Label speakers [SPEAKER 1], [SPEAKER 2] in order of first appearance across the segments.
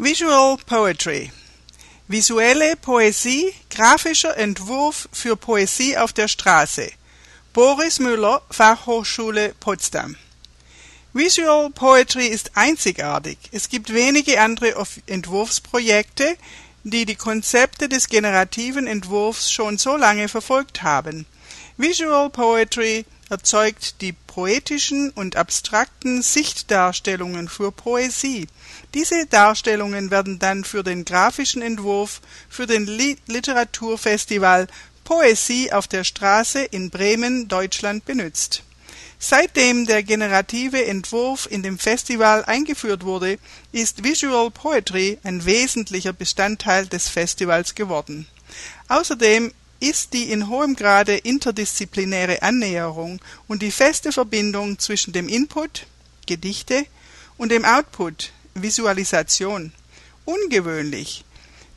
[SPEAKER 1] Visual Poetry Visuelle Poesie, grafischer Entwurf für Poesie auf der Straße. Boris Müller, Fachhochschule Potsdam. Visual Poetry ist einzigartig. Es gibt wenige andere Entwurfsprojekte, die die Konzepte des generativen Entwurfs schon so lange verfolgt haben. Visual Poetry erzeugt die poetischen und abstrakten Sichtdarstellungen für Poesie. Diese Darstellungen werden dann für den grafischen Entwurf für den Literaturfestival Poesie auf der Straße in Bremen, Deutschland benutzt. Seitdem der generative Entwurf in dem Festival eingeführt wurde, ist Visual Poetry ein wesentlicher Bestandteil des Festivals geworden. Außerdem ist die in hohem Grade interdisziplinäre Annäherung und die feste Verbindung zwischen dem Input (Gedichte) und dem Output (Visualisation) ungewöhnlich,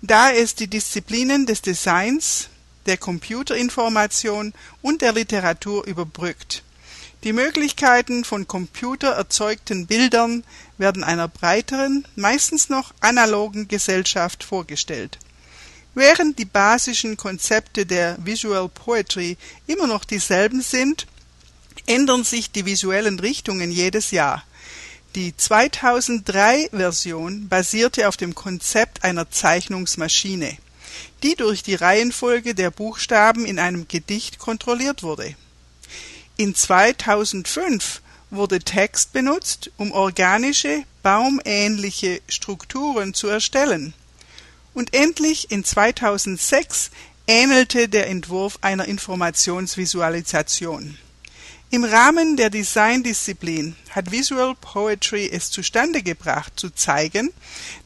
[SPEAKER 1] da es die Disziplinen des Designs, der Computerinformation und der Literatur überbrückt. Die Möglichkeiten von computererzeugten Bildern werden einer breiteren, meistens noch analogen Gesellschaft vorgestellt Während die basischen Konzepte der Visual Poetry immer noch dieselben sind, ändern sich die visuellen Richtungen jedes Jahr. Die 2003-Version basierte auf dem Konzept einer Zeichnungsmaschine, die durch die Reihenfolge der Buchstaben in einem Gedicht kontrolliert wurde. In 2005 wurde Text benutzt, um organische, baumähnliche Strukturen zu erstellen und endlich in 2006 ähnelte der Entwurf einer Informationsvisualisation. Im Rahmen der Designdisziplin hat Visual Poetry es zustande gebracht, zu zeigen,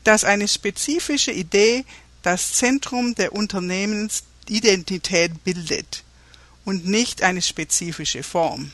[SPEAKER 1] dass eine spezifische Idee das Zentrum der Unternehmensidentität bildet und nicht eine spezifische Form